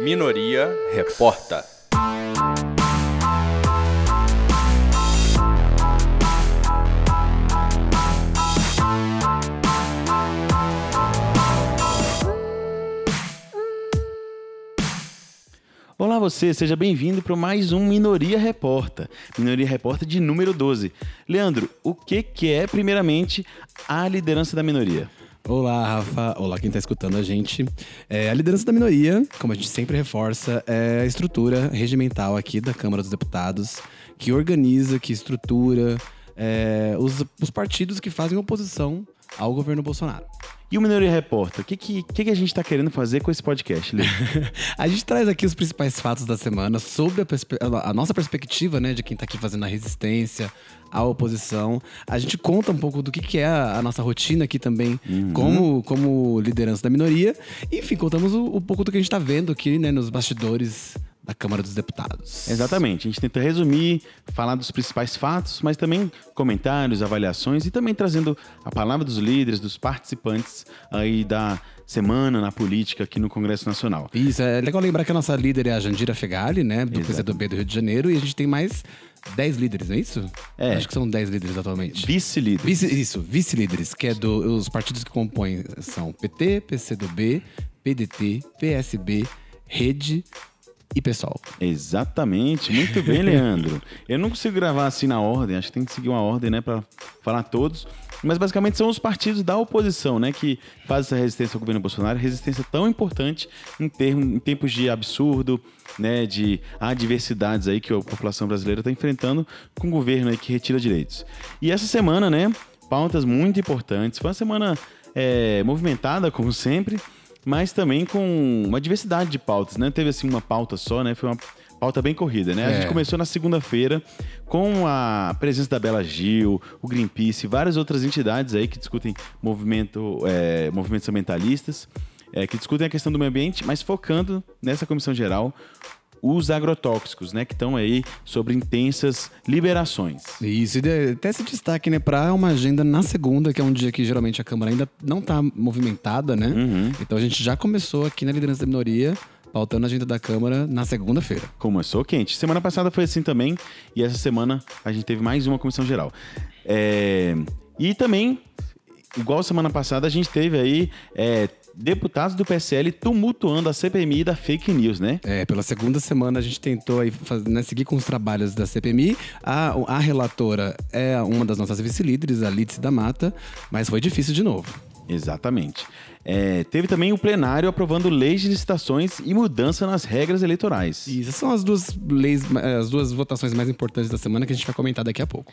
Minoria Reporta. Olá você, seja bem-vindo para mais um Minoria Reporta. Minoria Reporta de número 12. Leandro, o que, que é, primeiramente, a liderança da minoria? Olá, Rafa. Olá, quem está escutando a gente. É, a liderança da minoria, como a gente sempre reforça, é a estrutura regimental aqui da Câmara dos Deputados, que organiza, que estrutura é, os, os partidos que fazem oposição ao governo Bolsonaro. E o Minoria Reporta, o que, que, que, a gente está querendo fazer com esse podcast, Lê? a gente traz aqui os principais fatos da semana sob a, a nossa perspectiva, né, de quem está aqui fazendo a resistência, a oposição. A gente conta um pouco do que, que é a, nossa rotina aqui também, uhum. como, como liderança da minoria. E, enfim, contamos um, um pouco do que a gente está vendo aqui, né, nos bastidores da Câmara dos Deputados. Exatamente. A gente tenta resumir, falar dos principais fatos, mas também comentários, avaliações e também trazendo a palavra dos líderes, dos participantes aí da semana na política aqui no Congresso Nacional. Isso, é legal lembrar que a nossa líder é a Jandira Fegali, né, do PCdoB do Rio de Janeiro, e a gente tem mais 10 líderes, não é isso? É. Acho que são 10 líderes atualmente. Vice-líderes. Vice, isso, vice-líderes, que é do, os partidos que compõem são PT, PCdoB, PDT, PSB, Rede, e pessoal. Exatamente, muito bem, Leandro. Eu não consigo gravar assim na ordem, acho que tem que seguir uma ordem, né, para falar todos. Mas basicamente são os partidos da oposição, né, que fazem essa resistência ao governo Bolsonaro, resistência tão importante em, termos, em tempos de absurdo, né, de adversidades aí que a população brasileira está enfrentando com o governo aí que retira direitos. E essa semana, né, pautas muito importantes. Foi uma semana é, movimentada, como sempre mas também com uma diversidade de pautas, né? Teve assim uma pauta só, né? Foi uma pauta bem corrida, né? É. A gente é. começou na segunda-feira com a presença da Bela Gil, o Greenpeace e várias outras entidades aí que discutem movimento, é, movimentos ambientalistas, é, que discutem a questão do meio ambiente, mas focando nessa comissão geral os agrotóxicos, né, que estão aí sobre intensas liberações. Isso, e até esse destaque, né, para uma agenda na segunda, que é um dia que geralmente a Câmara ainda não está movimentada, né? Uhum. Então a gente já começou aqui na liderança da minoria pautando a agenda da Câmara na segunda-feira. Começou quente. Semana passada foi assim também, e essa semana a gente teve mais uma comissão geral. É... E também, igual semana passada, a gente teve aí é, deputados do PSL tumultuando a CPMI da fake news, né? É, pela segunda semana a gente tentou aí né, seguir com os trabalhos da CPMI. A, a relatora é uma das nossas vice-líderes, a Lídice da Mata, mas foi difícil de novo. Exatamente. É, teve também o plenário aprovando leis de licitações e mudança nas regras eleitorais. Isso são as duas leis, as duas votações mais importantes da semana que a gente vai comentar daqui a pouco.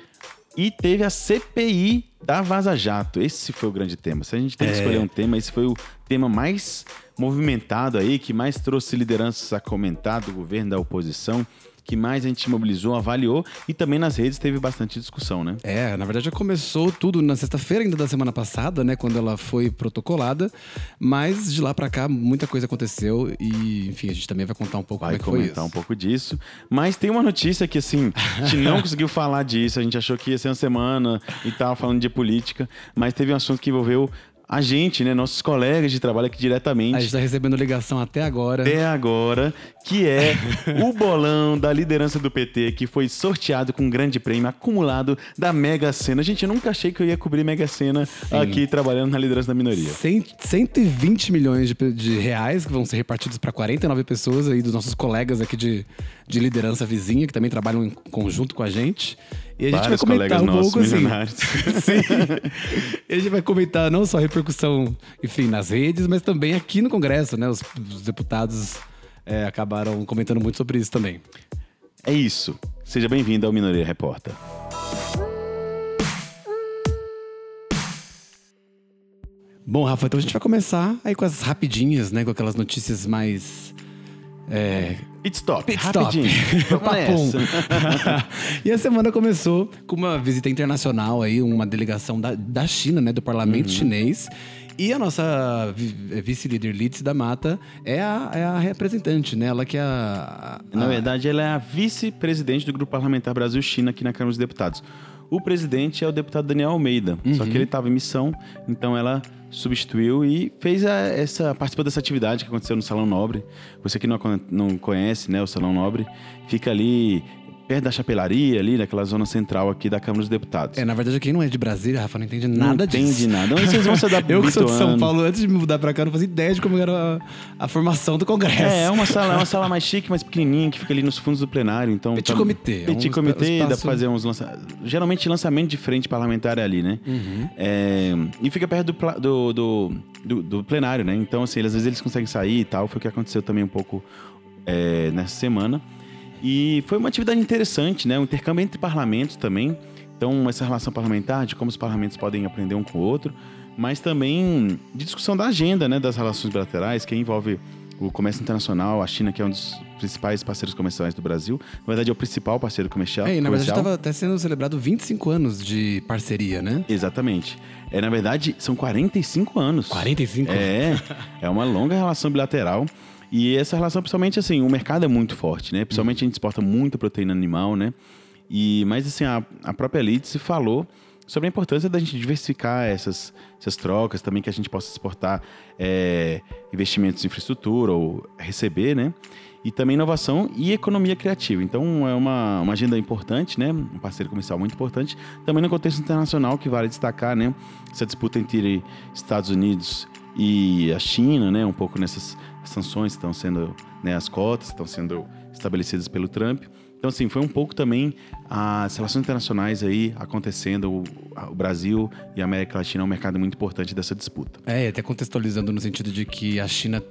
E teve a CPI da Vaza Jato. Esse foi o grande tema. Se a gente tem que é. escolher um tema, esse foi o tema mais movimentado aí, que mais trouxe lideranças a comentar do governo, da oposição que mais a gente mobilizou, avaliou e também nas redes teve bastante discussão, né? É, na verdade já começou tudo na sexta-feira ainda da semana passada, né, quando ela foi protocolada, mas de lá para cá muita coisa aconteceu e, enfim, a gente também vai contar um pouco vai como é que foi comentar um pouco disso, mas tem uma notícia que assim, a gente não conseguiu falar disso, a gente achou que ia ser uma semana e tava falando de política, mas teve um assunto que envolveu a gente, né, nossos colegas de trabalho aqui diretamente. A gente está recebendo ligação até agora. Até agora, que é o bolão da liderança do PT, que foi sorteado com um grande prêmio acumulado da Mega Sena. Gente, eu nunca achei que eu ia cobrir Mega Sena Sim. aqui trabalhando na liderança da minoria. 100, 120 milhões de, de reais que vão ser repartidos para 49 pessoas aí dos nossos colegas aqui de, de liderança vizinha, que também trabalham em conjunto com a gente. E a gente Vários vai comentar um pouco assim. Sim. E a gente vai comentar não só a repercussão, enfim, nas redes, mas também aqui no Congresso, né? Os, os deputados é, acabaram comentando muito sobre isso também. É isso. Seja bem-vindo ao Minoria Repórter. Bom, Rafa, então a gente vai começar aí com as rapidinhas, né? Com aquelas notícias mais é, Pit stop, Pit rapidinho. e a semana começou com uma visita internacional aí, uma delegação da, da China, né, do parlamento uhum. chinês. E a nossa vice-líder Litz da Mata é a, é a representante, né? Ela que é a, a... Na verdade, ela é a vice-presidente do Grupo Parlamentar Brasil-China aqui na Câmara dos Deputados. O presidente é o deputado Daniel Almeida. Só Uhum. que ele estava em missão, então ela substituiu e fez a- essa participou dessa atividade que aconteceu no Salão Nobre. Você que não, não conhece, né, o Salão Nobre, fica ali perto da chapelaria, ali naquela zona central aqui da Câmara dos Deputados. É, na verdade, quem não é de Brasília, Rafa, não entende não nada disso. entende nada. Onde vocês vão se adaptar? Eu que sou de São Paulo, antes de me mudar pra cá, não fazia ideia de como era a, a formação do Congresso. É, é uma sala, é uma sala mais chique, mais pequenininha, que fica ali nos fundos do plenário. Então, Petit comitê, é Petit um comitê, espa- dá pra espaço- fazer uns lança... Geralmente lançamento de frente parlamentar é ali, né? Uhum. É, e fica perto do, do, do, do- do plenário, né? Então, assim, às vezes eles conseguem sair e tal. Foi o que aconteceu também um pouco é, nessa semana. E foi uma atividade interessante, né? Um intercâmbio entre parlamentos também. Então, essa relação parlamentar, de como os parlamentos podem aprender um com o outro, mas também de discussão da agenda, né? Das relações bilaterais, que envolve o comércio internacional, a China, que é um dos principais parceiros comerciais do Brasil. Na verdade, é o principal parceiro comercial. É, e na verdade estava até sendo celebrado 25 anos de parceria, né? Exatamente. É, na verdade, são 45 anos. 45? É, é uma longa relação bilateral. E essa relação, principalmente assim, o mercado é muito forte, né? Principalmente a gente exporta muita proteína animal, né? E, mas assim, a, a própria elite se falou sobre a importância da gente diversificar essas, essas trocas, também que a gente possa exportar é, investimentos em infraestrutura ou receber, né? E também inovação e economia criativa. Então é uma, uma agenda importante, né? Um parceiro comercial muito importante. Também no contexto internacional, que vale destacar, né? Essa disputa entre Estados Unidos e a China, né? Um pouco nessas sanções que estão sendo, né? As cotas estão sendo estabelecidas pelo Trump. Então, assim, foi um pouco também as relações internacionais aí acontecendo. O, a- o Brasil e a América Latina é um mercado muito importante dessa disputa. É, até contextualizando no sentido de que a China,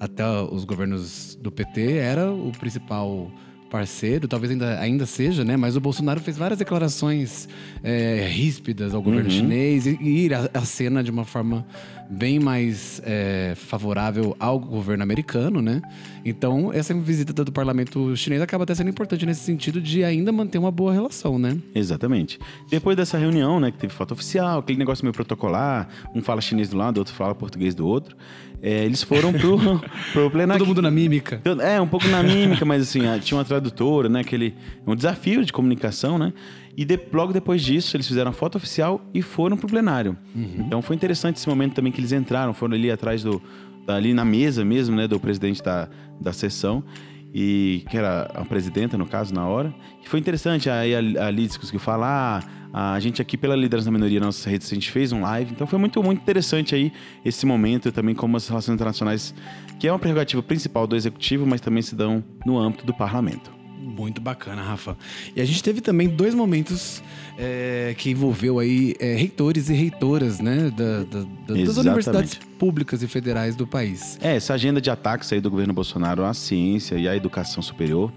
até os governos do PT, era o principal parceiro, talvez ainda, ainda seja, né? Mas o Bolsonaro fez várias declarações é, ríspidas ao governo Uhum. chinês e, e ir à cena de uma forma bem mais é, favorável ao governo americano, né? Então, essa visita do parlamento chinês acaba até sendo importante nesse sentido de ainda manter uma boa relação, né? Exatamente. Depois dessa reunião, né, que teve foto oficial, aquele negócio meio protocolar, um fala chinês do lado, outro fala português do outro, é, eles foram pro, pro plenário. Todo mundo na mímica. É, um pouco na mímica, mas assim, tinha uma tradutora, né? Aquele, um desafio de comunicação, né? E de- logo depois disso, eles fizeram a foto oficial e foram pro plenário. Então foi interessante esse momento também que eles entraram, foram ali atrás do. ali na mesa mesmo, né? Do presidente da, da sessão. E que era a presidenta, no caso, na hora. E foi interessante, aí a, a Liz conseguiu falar, a gente aqui pela liderança da minoria nossas redes, a gente fez um live. Então foi muito, muito interessante aí esse momento, também como as relações internacionais, que é uma prerrogativa principal do executivo, mas também se dão no âmbito do parlamento. Muito bacana, Rafa. E a gente teve também dois momentos é, que envolveu aí é, reitores e reitoras, né? da- da- da- das universidades públicas e federais do país. É, essa agenda de ataques aí do governo Bolsonaro à ciência e à educação superior,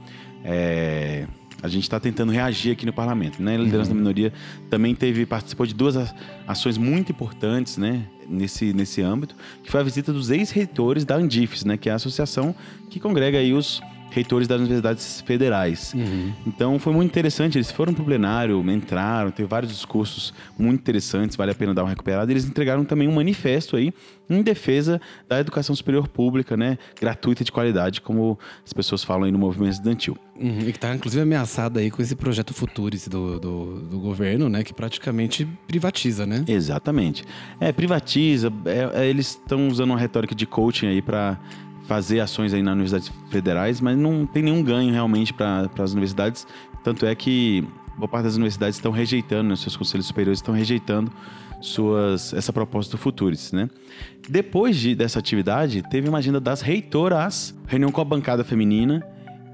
é, a gente está tentando reagir aqui no parlamento, né? A liderança da minoria também teve participou de duas ações muito importantes, né? Nesse, nesse âmbito, que foi a visita dos ex-reitores da Andifes, né? Que é a associação que congrega aí os reitores das universidades federais. Então foi muito interessante, eles foram pro plenário, entraram, teve vários discursos muito interessantes, vale a pena dar uma recuperada. Eles entregaram também um manifesto aí em defesa da educação superior pública, né, gratuita e de qualidade, como as pessoas falam aí no movimento estudantil. Uhum, e que tá inclusive ameaçada aí com esse projeto Futuris do, do, do governo, né? Que praticamente privatiza, né? Exatamente. É, privatiza, é, é, eles estão usando uma retórica de coaching aí para fazer ações aí nas universidades federais, mas não tem nenhum ganho realmente para as universidades. Tanto é que boa parte das universidades estão rejeitando, né, seus conselhos superiores estão rejeitando suas essa proposta do Futuris, né? Depois de, dessa atividade, teve uma agenda das reitoras, reunião com a bancada feminina,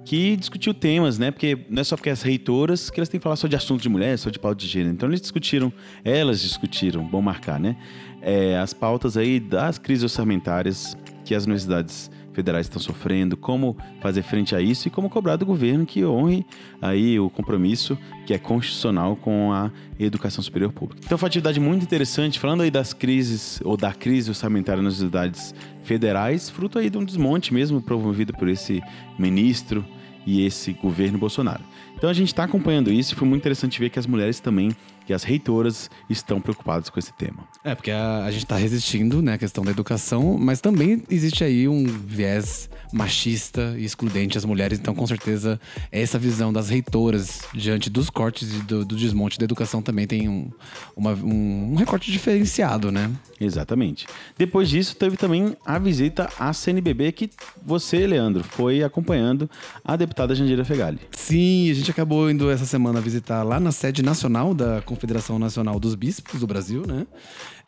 que discutiu temas, né? Porque não é só porque as reitoras que elas têm que falar só de assuntos de mulher, só de pauta de gênero. Então eles discutiram, elas discutiram, bom marcar, né? É, as pautas aí das crises orçamentárias que as universidades federais estão sofrendo, como fazer frente a isso e como cobrar do governo que honre aí o compromisso que é constitucional com a educação superior pública. Então foi uma atividade muito interessante, falando aí das crises ou da crise orçamentária nas universidades federais, fruto aí de um desmonte mesmo promovido por esse ministro e esse governo Bolsonaro. Então a gente está acompanhando isso e foi muito interessante ver que as mulheres também, que as reitoras estão preocupadas com esse tema. É, porque a, a gente tá resistindo, né, a questão da educação, mas também existe aí um viés machista e excludente às mulheres. Então, com certeza, essa visão das reitoras diante dos cortes e do, do desmonte da educação também tem um, uma, um, um recorte diferenciado, né? Exatamente. Depois disso, teve também a visita à CNBB que você, Leandro, foi acompanhando a deputada Jandira Fegali. Sim, a gente acabou indo essa semana visitar lá na sede nacional da Confederação Nacional dos Bispos do Brasil, né?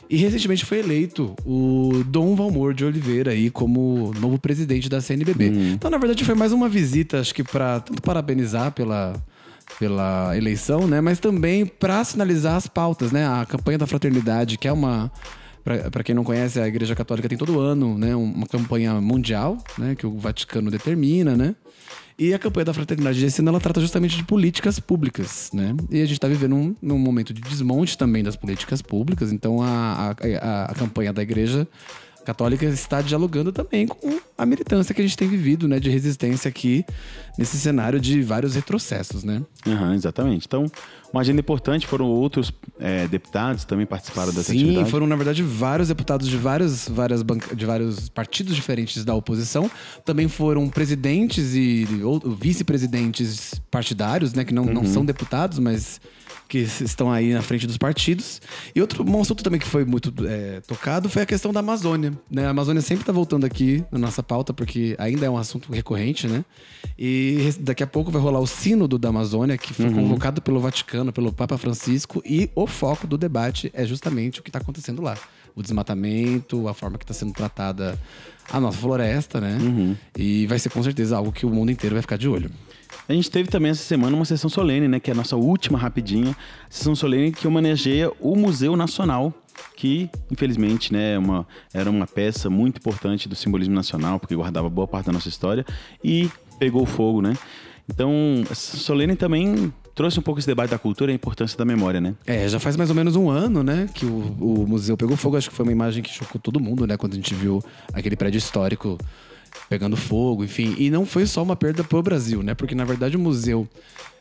E recentemente foi eleito o Dom Valmor de Oliveira aí como novo presidente da CNBB. Então, na verdade, foi mais uma visita, acho que para tanto parabenizar pela pela eleição, né, mas também para sinalizar as pautas, né? A campanha da fraternidade, que é uma para quem não conhece, a Igreja Católica tem todo ano, né, uma campanha mundial, né, que o Vaticano determina, né? E a campanha da fraternidade desse ano ela trata justamente de políticas públicas, né? E a gente está vivendo um, num momento de desmonte também das políticas públicas, então a, a, a, a campanha da igreja católica está dialogando também com a militância que a gente tem vivido, né, de resistência aqui nesse cenário de vários retrocessos, né? Uhum, exatamente. Então, uma agenda importante, foram outros é, deputados também participaram dessa Sim, atividade. foram, na verdade, vários deputados de vários, várias banca, de vários partidos diferentes da oposição. Também foram presidentes e vice-presidentes partidários, né? Que não, não são deputados, mas que estão aí na frente dos partidos. E outro um assunto também que foi muito é, tocado foi a questão da Amazônia. Né? A Amazônia sempre está voltando aqui na nossa pauta, porque ainda é um assunto recorrente, né? E daqui a pouco vai rolar o Sínodo da Amazônia, que foi convocado pelo Vaticano, pelo Papa Francisco, e o foco do debate é justamente o que está acontecendo lá. O desmatamento, a forma que está sendo tratada a nossa floresta, né? E vai ser com certeza algo que o mundo inteiro vai ficar de olho. A gente teve também essa semana uma sessão solene, né? Que é a nossa última rapidinha. Sessão solene que homenageia o Museu Nacional, que infelizmente né, é uma, era uma peça muito importante do simbolismo nacional, porque guardava boa parte da nossa história, e pegou fogo, né? Então, solene também trouxe um pouco esse debate da cultura e a importância da memória, né? É, já faz mais ou menos um ano, né, que o, o museu pegou fogo. Acho que foi uma imagem que chocou todo mundo, né, quando a gente viu aquele prédio histórico pegando fogo, enfim. E não foi só uma perda para o Brasil, né, porque na verdade o museu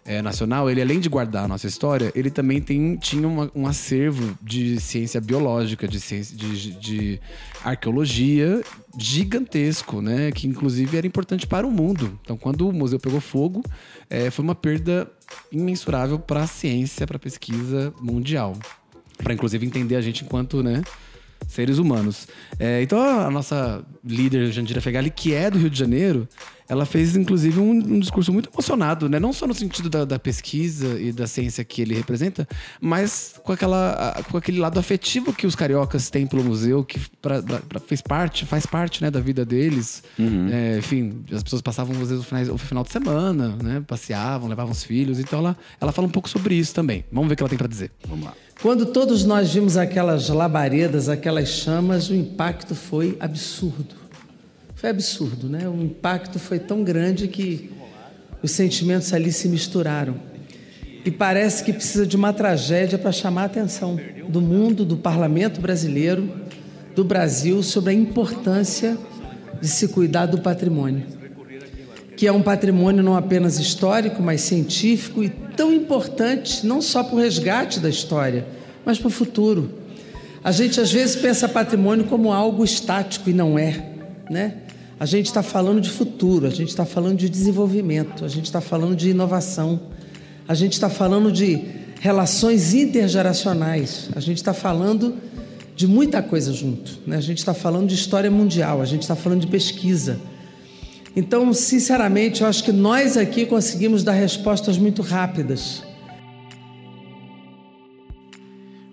é, nacional, ele além de guardar a nossa história, ele também tem, tinha uma- um acervo de ciência biológica, de, ciência, de, de arqueologia gigantesco, né? Que inclusive era importante para o mundo. Então, quando o museu pegou fogo, é, foi uma perda imensurável para a ciência, para a pesquisa mundial. Para inclusive entender a gente enquanto, né? Seres humanos. É, então, a nossa líder, Jandira Fegali, que é do Rio de Janeiro, ela fez, inclusive, um, um discurso muito emocionado, né? Não só no sentido da, da pesquisa e da ciência que ele representa, mas com, aquela, com aquele lado afetivo que os cariocas têm pelo museu, que pra, pra- fez parte, faz parte né, da vida deles. É, enfim, as pessoas passavam, às vezes, o final, o final de semana, né? Passeavam, levavam os filhos. Então, ela, ela fala um pouco sobre isso também. Vamos ver o que ela tem para dizer. Vamos lá. Quando todos nós vimos aquelas labaredas, aquelas chamas, o impacto foi absurdo. Foi absurdo, né? O impacto foi tão grande que os sentimentos ali se misturaram. E parece que precisa de uma tragédia para chamar a atenção do mundo, do parlamento brasileiro, do Brasil, sobre a importância de se cuidar do patrimônio que é um patrimônio não apenas histórico, mas científico e tão importante não só para o resgate da história, mas para o futuro. A gente às vezes pensa patrimônio como algo estático e não é, né? A gente está falando de futuro, a gente está falando de desenvolvimento, a gente está falando de inovação, a gente está falando de relações intergeracionais, a gente está falando de muita coisa junto, né? A gente está falando de história mundial, a gente está falando de pesquisa. Então, sinceramente, eu acho que nós aqui conseguimos dar respostas muito rápidas.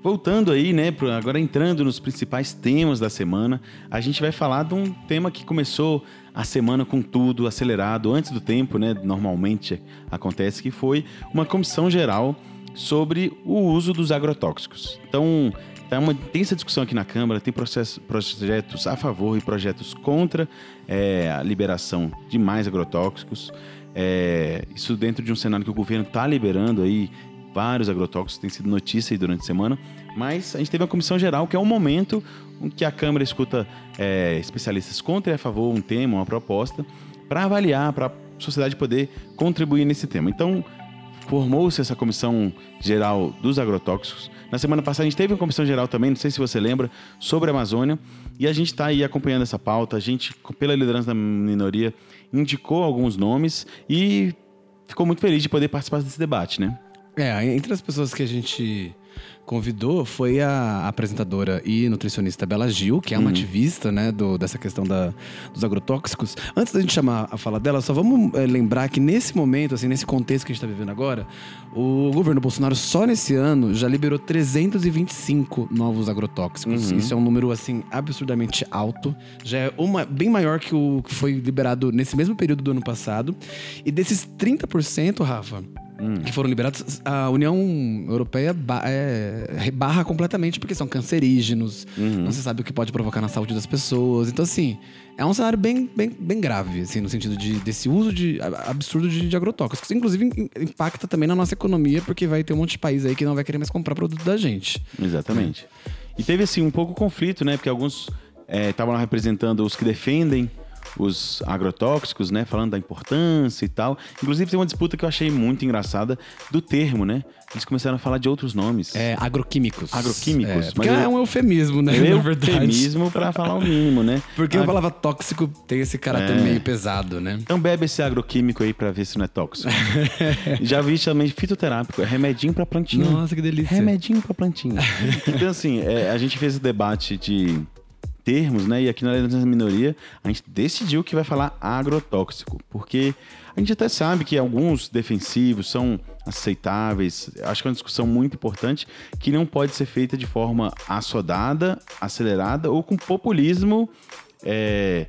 Voltando aí, né, agora entrando nos principais temas da semana, a gente vai falar de um tema que começou a semana com tudo acelerado, antes do tempo, né, normalmente acontece, que foi uma comissão geral sobre o uso dos agrotóxicos. Então, tá uma intensa discussão aqui na Câmara, tem projetos a favor e projetos contra é, a liberação de mais agrotóxicos. É, isso dentro de um cenário que o governo está liberando aí vários agrotóxicos, tem sido notícia aí durante a semana, mas a gente teve uma comissão geral, que é um momento em que a Câmara escuta é, especialistas contra e a favor, um tema, uma proposta, para avaliar, para a sociedade poder contribuir nesse tema. Então, formou-se essa comissão geral dos agrotóxicos. Na semana passada a gente teve uma comissão geral também, não sei se você lembra, sobre a Amazônia. E a gente está aí acompanhando essa pauta. A gente, pela liderança da minoria, indicou alguns nomes e ficou muito feliz de poder participar desse debate, né? É, entre as pessoas que a gente convidou foi a apresentadora e nutricionista Bela Gil, que é uma Uhum. ativista, né, do, dessa questão da, dos agrotóxicos. Antes da gente chamar a fala dela, só vamos eh, lembrar que nesse momento, assim, nesse contexto que a gente está vivendo agora, o governo Bolsonaro só nesse ano já liberou 325 novos agrotóxicos. Uhum. Isso é um número, assim, absurdamente alto. Já é uma, bem maior que o que foi liberado nesse mesmo período do ano passado. E desses 30%, Rafa, que foram liberados, a União Europeia ba- é, rebarra completamente porque são cancerígenos, não se sabe o que pode provocar na saúde das pessoas. Então, assim, é um cenário bem, bem, bem grave, assim, no sentido de, desse uso de, absurdo de, de agrotóxicos. Inclusive, im- impacta também na nossa economia, porque vai ter um monte de país aí que não vai querer mais comprar produto da gente. Exatamente. E teve, assim, um pouco conflito, né? Porque alguns estavam lá representando os que defendem os agrotóxicos, né? Falando da importância e tal. Inclusive, tem uma disputa que eu achei muito engraçada do termo, né? Eles começaram a falar de outros nomes. É, agroquímicos. Agroquímicos, É, mas eu- é um eufemismo, né? Na verdade. eufemismo pra falar o mínimo, né? Porque Ah, a palavra tóxico tem esse caráter É. meio pesado, né? Então bebe esse agroquímico aí pra ver se não é tóxico. Já vi também fitoterápico, é remedinho pra plantinha. Nossa, que delícia. Remedinho pra plantinha. então, assim, é, a gente fez esse debate de termos, né? E aqui na liderança da minoria, a gente decidiu que vai falar agrotóxico. Porque a gente até sabe que alguns defensivos são aceitáveis. Acho que é uma discussão muito importante que não pode ser feita de forma assodada, acelerada ou com populismo. é,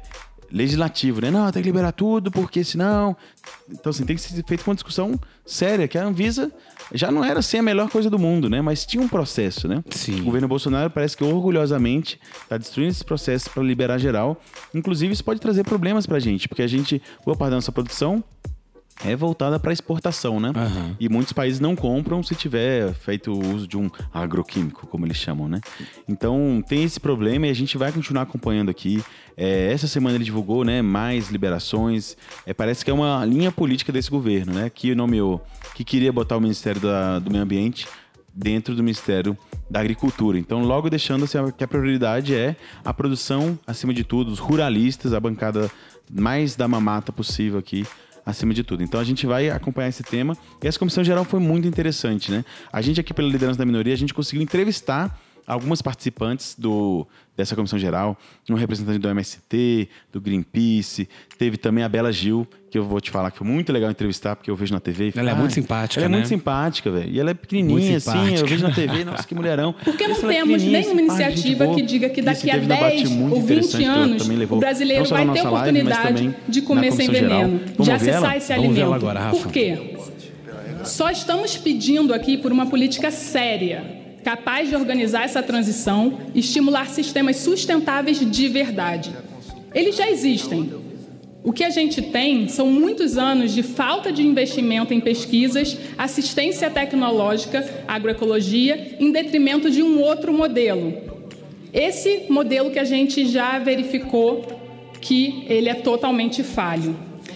legislativo, né? Não, tem que liberar tudo, porque senão. Então, assim, tem que ser feito com uma discussão séria, que a Anvisa já não era assim a melhor coisa do mundo, né? Mas tinha um processo, né? Sim. O governo Bolsonaro parece que orgulhosamente está destruindo esse processo para liberar geral. Inclusive, isso pode trazer problemas pra gente, porque a gente, boa parte da nossa produção é voltada para exportação, né? Aham. E muitos países não compram se tiver feito o uso de um agroquímico, como eles chamam, né? Então tem esse problema e a gente vai continuar acompanhando aqui. É, essa semana ele divulgou, né, mais liberações. É, parece que é uma linha política desse governo, né? Que nomeou, que queria botar o Ministério da- do Meio Ambiente dentro do Ministério da Agricultura. Então, logo deixando assim, que a prioridade é a produção, acima de tudo, os ruralistas, a bancada mais da mamata possível aqui, acima de tudo. Então, a gente vai acompanhar esse tema. E essa comissão geral foi muito interessante, né? A gente aqui, pela liderança da minoria, a gente conseguiu entrevistar algumas participantes do, dessa comissão geral, um representante do MST, do Greenpeace, teve também a Bela Gil, que eu vou te falar que foi muito legal entrevistar, porque eu vejo na TV. e Ela é "Ai, muito simpática, Ela é né? muito simpática, velho. E ela é pequenininha, assim, eu vejo na TV, nossa, que mulherão. Porque não é temos nenhuma gente iniciativa que diga que daqui a teve um debate 10 muito ou 20 interessante que anos o brasileiro vai ter live, oportunidade também de comer sem veneno, de acessar esse alimento. agora. Por quê? Só estamos pedindo aqui por uma política séria, capaz de organizar essa transição e estimular sistemas sustentáveis de verdade. Eles já existem. O que a gente tem são muitos anos de falta de investimento em pesquisas, assistência tecnológica, agroecologia, em detrimento de um outro modelo. Esse modelo que a gente já verificou que ele é totalmente falho.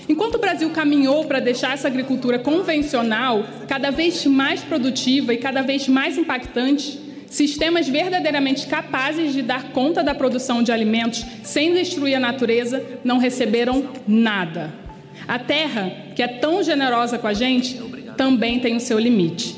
Enquanto o Brasil caminhou para deixar essa agricultura convencional cada vez mais produtiva e cada vez mais impactante, sistemas verdadeiramente capazes de dar conta da produção de alimentos sem destruir a natureza não receberam nada. A terra, que é tão generosa com a gente, também tem o seu limite.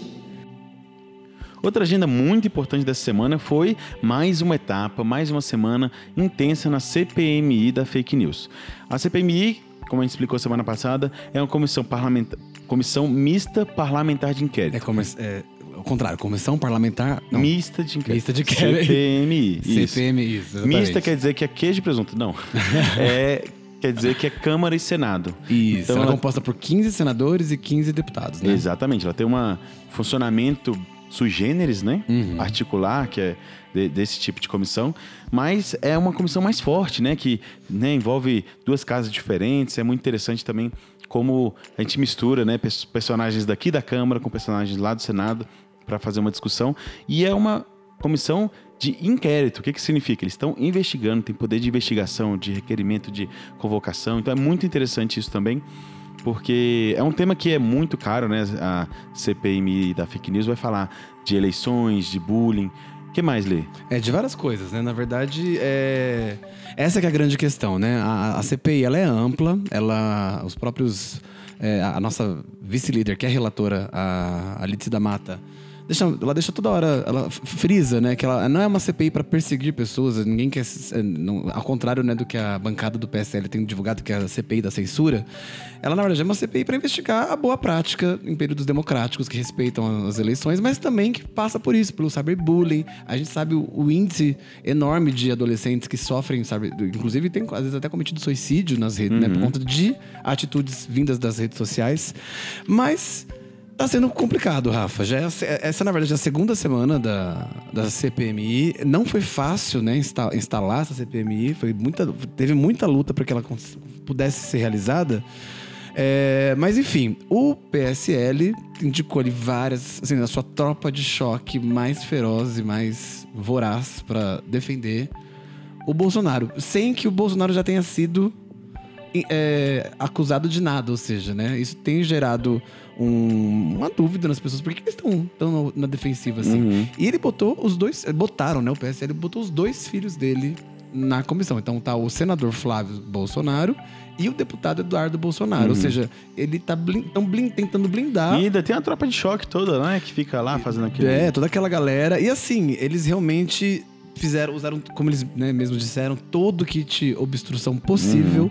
Outra agenda muito importante dessa semana foi mais uma etapa, mais uma semana intensa na CPMI da fake news. A CPMI, como a gente explicou semana passada, é uma comissão parlamentar, comissão mista parlamentar de inquérito. É, como, é o contrário, comissão parlamentar. Não, Mista de inquérito. Mista de inquérito. CPMI. Isso. CPMI, isso. exatamente. Mista quer dizer que é queijo e presunto. Não. é, quer dizer que é Câmara e Senado. Isso, Então, ela é ela- composta por 15 senadores e 15 deputados, né? Exatamente, ela tem um funcionamento sui generis, né? Uhum. Particular, que é de- desse tipo de comissão, mas é uma comissão mais forte, né? Que né, envolve duas casas diferentes. É muito interessante também como a gente mistura, né? pers- Personagens daqui da Câmara com personagens lá do Senado para fazer uma discussão. E é uma comissão de inquérito. O que, que significa? Eles estão investigando, tem poder de investigação, de requerimento de convocação. Então é muito interessante isso também. porque é um tema que é muito caro, né? A CPMI da fake news vai falar de eleições, de bullying. O que mais, Lê? É, de várias coisas, né? Na verdade, é... essa é a grande questão, né? A, a CPI, ela é ampla, ela... Os próprios... é, a nossa vice-líder, que é relatora, a, a Lídice da Mata, deixa, ela deixa toda hora, ela frisa, né? Que ela não é uma CPI para perseguir pessoas, ninguém quer. é, não- ao contrário, né, do que a bancada do PSL tem divulgado, que é a CPI da censura, ela na verdade é uma CPI para investigar a boa prática em períodos democráticos que respeitam as eleições, mas também que passa por isso, pelo cyberbullying. A gente sabe o, o índice enorme de adolescentes que sofrem, sabe, inclusive tem às vezes até cometido suicídio nas redes, né, por conta de atitudes vindas das redes sociais. Mas Tá sendo complicado, Rafa. Já é essa, na verdade, é a segunda semana da, da CPMI. Não foi fácil, né, insta- instalar essa CPMI. Foi muita, teve muita luta para que ela pudesse ser realizada. É, mas, enfim, o PSL indicou ali várias, assim, a sua tropa de choque mais feroz e mais voraz para defender o Bolsonaro. Sem que o Bolsonaro já tenha sido é, acusado de nada, ou seja, né? Isso tem gerado um- uma dúvida nas pessoas. Por que eles estão tão na defensiva assim? E ele botou os dois. Botaram, né? O PSL botou os dois filhos dele na comissão. Então tá o senador Flávio Bolsonaro e o deputado Eduardo Bolsonaro. Ou seja, ele tá blin, tão blin- tentando blindar. E ainda tem a tropa de choque toda, né? Que fica lá fazendo aquele. É, toda aquela galera. E assim, eles realmente fizeram, usaram, como eles né, mesmos disseram, todo kit obstrução possível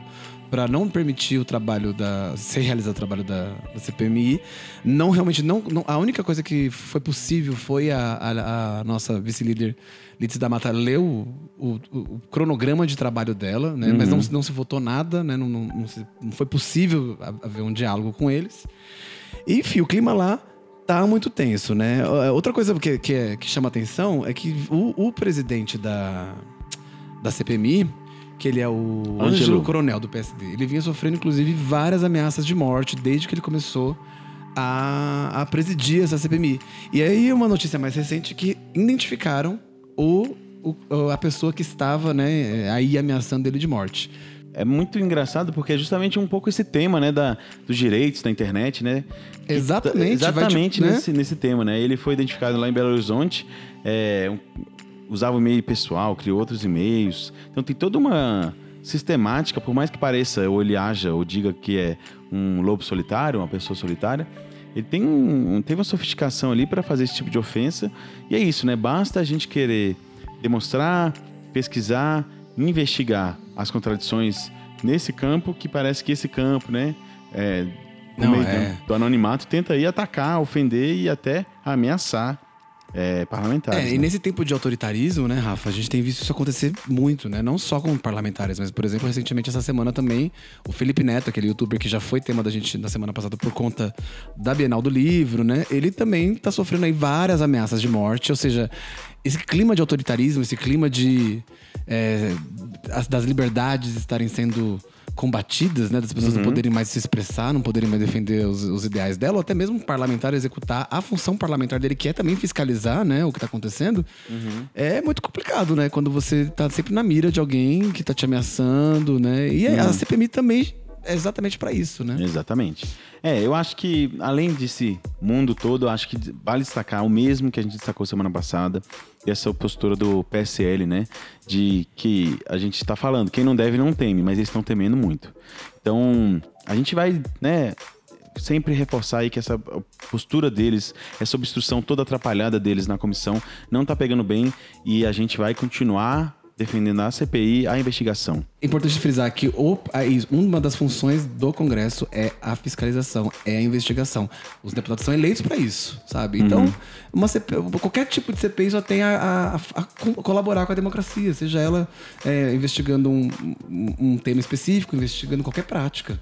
pra não permitir o trabalho da. ser realizado o trabalho da, da CPMI. Não realmente. Não, não- a única coisa que foi possível foi a, a- a nossa vice-líder Lídice da Mata ler o, o- o cronograma de trabalho dela, né? Mas não, não se votou nada, né? Não, não- não se- não foi possível ha- haver um diálogo com eles. E, enfim, o clima lá tá muito tenso, né? Ó, Outra coisa que, que, é- que chama atenção é que o, o presidente da, da CPMI, que ele é o Ângelo. Ângelo Coronel do PSD, ele vinha sofrendo, inclusive, várias ameaças de morte desde que ele começou a, a presidir essa CPMI. E aí, uma notícia mais recente que identificaram o, o- a pessoa que estava né, aí ameaçando ele de morte. É muito engraçado porque é justamente um pouco esse tema, né, da, dos direitos da internet, né? Exatamente, tá- Exatamente te- né? nesse, nesse tema, né? Ele foi identificado lá em Belo Horizonte, é, um- usava o e-mail pessoal, criou outros e-mails. Então tem toda uma sistemática, por mais que pareça, ou ele haja, ou diga que é um lobo solitário, uma pessoa solitária, ele tem, um, tem uma sofisticação ali para fazer esse tipo de ofensa. E é isso, né? Basta a gente querer demonstrar, pesquisar, investigar as contradições nesse campo, que parece que esse campo, né? É, no Não, meio é. do, do anonimato, tenta aí atacar, ofender e até ameaçar é, parlamentares. É, e né? nesse tempo de autoritarismo, né, Rafa, a gente tem visto isso acontecer muito, né? Não só com parlamentares, mas, por exemplo, recentemente, essa semana também, o Felipe Neto, aquele youtuber que já foi tema da gente na semana passada por conta da Bienal do Livro, né? Ele também tá sofrendo aí várias ameaças de morte, ou seja, esse clima de autoritarismo, esse clima de. é, as- das liberdades estarem sendo combatidas, né? Das pessoas não poderem mais se expressar, não poderem mais defender os, os ideais dela, ou até mesmo um parlamentar executar a função parlamentar dele, que é também fiscalizar, né? O que tá acontecendo. É muito complicado, né? Quando você tá sempre na mira de alguém que tá te ameaçando, né? E a CPMI também é exatamente pra isso, né? Exatamente. É, eu acho que, além desse mundo todo, eu acho que vale destacar o mesmo que a gente destacou semana passada, essa postura do PSL, né? De que a gente está falando, quem não deve não teme, mas eles estão temendo muito. Então, a gente vai, né? Sempre reforçar aí que essa postura deles, essa obstrução toda atrapalhada deles na comissão, não tá pegando bem e a gente vai continuar defendendo a CPI, a investigação. Importante frisar que o- uma das funções do Congresso é a fiscalização, é a investigação. Os deputados são eleitos para isso, sabe? Então, uma CP qualquer tipo de CPI só tem a, a- a co- colaborar com a democracia, seja ela é, investigando um, um- um tema específico, investigando qualquer prática.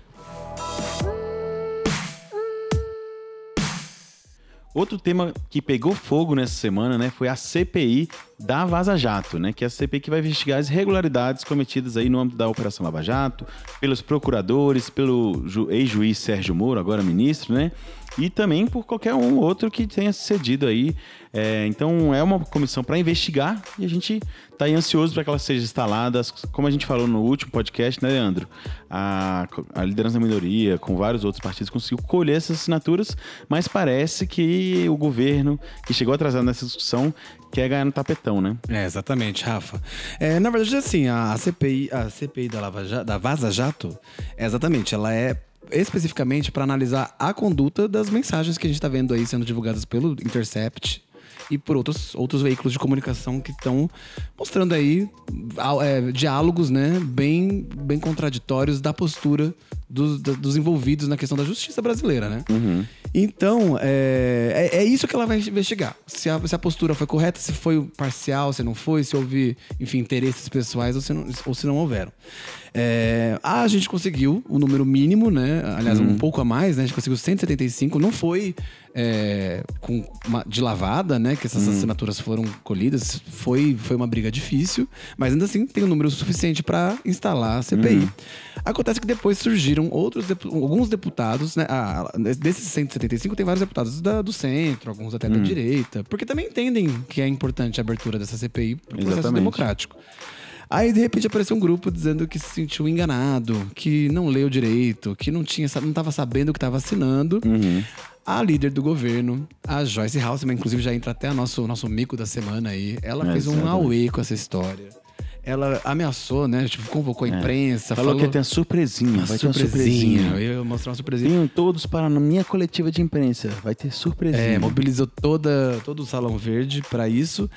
Outro tema que pegou fogo nessa semana, né, foi a CPI da Vaza Jato, né, que é a CPI que vai investigar as irregularidades cometidas aí no âmbito da Operação Lava Jato, pelos procuradores, pelo ex-juiz Sérgio Moro, agora ministro, né, e também por qualquer um outro que tenha cedido aí. É, então é uma comissão para investigar e a gente está ansioso para que ela seja instalada. Como a gente falou no último podcast, né, Leandro? A, a liderança da minoria, com vários outros partidos, conseguiu colher essas assinaturas, mas parece que o governo, que chegou atrasado nessa discussão, quer ganhar no tapetão, né? É, exatamente, Rafa. É, na verdade, assim, a CPI, a CPI da, Lava, da Vaza Jato, é, exatamente, ela é especificamente para analisar a conduta das mensagens que a gente está vendo aí sendo divulgadas pelo Intercept e por outros, outros veículos de comunicação que estão mostrando aí é, diálogos né, bem, bem contraditórios da postura dos, dos envolvidos na questão da justiça brasileira, né? Uhum. Então, é, é, é, isso que ela vai investigar. Se a, se a postura foi correta, se foi parcial, se não foi, se houve, enfim, interesses pessoais ou se não, ou se não houveram. É, a gente conseguiu o número mínimo, né? Aliás, um pouco a mais, né? A gente conseguiu 175. Não foi é, com uma, de lavada, né? Que essas assinaturas foram colhidas. Foi, foi uma briga difícil, mas ainda assim tem um número suficiente para instalar a CPI. Acontece que depois surgiram outros alguns deputados, né? Ah, desses 175 tem vários deputados da, do centro, alguns até da direita, porque também entendem que é importante a abertura dessa CPI para o processo democrático. Aí, de repente, apareceu um grupo dizendo que se sentiu enganado, que não leu direito, que não tinha, não estava sabendo o que estava assinando. A líder do governo, a Joyce Haussmann, inclusive já entra até a nosso, nosso mico da semana aí. Ela fez um auê com essa história. Ela ameaçou, né? Tipo, convocou a imprensa. É. Falou, falou que tem a surpresinha, uma vai ter uma surpresinha. surpresinha. Eu ia mostrar uma surpresinha. Venham todos para a minha coletiva de imprensa, vai ter surpresinha. É, mobilizou toda, todo o Salão Verde pra isso.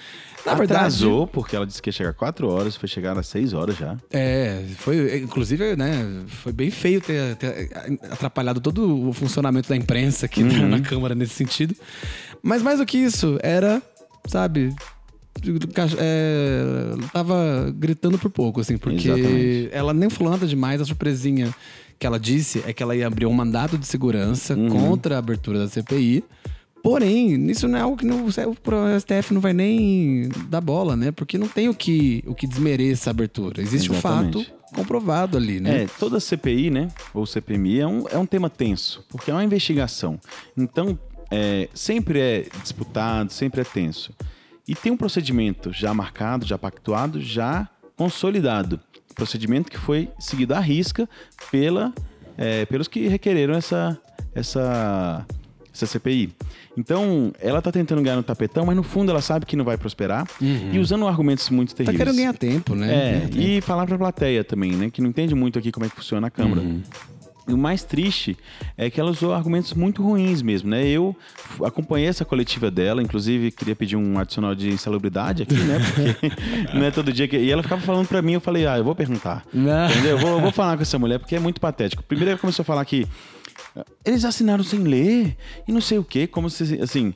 Na verdade, Atrasou, porque ela disse que ia chegar 4 horas, foi chegar às 6 horas já. É, foi, inclusive, né, foi bem feio ter, ter atrapalhado todo o funcionamento da imprensa aqui na- Uhum. na Câmara nesse sentido. Mas mais do que isso, era, sabe, é, tava gritando por pouco, assim, porque Exatamente. ela nem falou nada demais, a surpresinha que ela disse é que ela ia abrir um mandato de segurança Uhum. contra a abertura da CPI. Porém, isso não é algo que não, o STF não vai nem dar bola, né? Porque não tem o que, o que desmereça a abertura. Existe o Exatamente. fato comprovado ali, né? É, toda CPI, né, ou CPMI, é um, é um tema tenso, porque é uma investigação. Então, é, sempre é disputado, sempre é tenso. E tem um procedimento já marcado, já pactuado, já consolidado. Procedimento que foi seguido à risca pela, é, pelos que requereram essa, essa, essa CPI. Então, ela tá tentando ganhar no tapetão, mas no fundo ela sabe que não vai prosperar. E usando argumentos muito Tá terríveis. querendo ganhar tempo, né? É, Ganhar tempo. e falar pra plateia também, né? Que não entende muito aqui como é que funciona a Câmara. E o mais triste é que ela usou argumentos muito ruins mesmo, né? Eu acompanhei essa coletiva dela, inclusive queria pedir um adicional de insalubridade aqui, né? Porque não é todo dia que... E ela ficava falando pra mim, eu falei, ah, eu vou perguntar. Não. Entendeu? Eu vou, eu vou falar com essa mulher porque é muito patético. Primeiro ela começou a falar que eles assinaram sem ler e não sei o quê, como se, assim...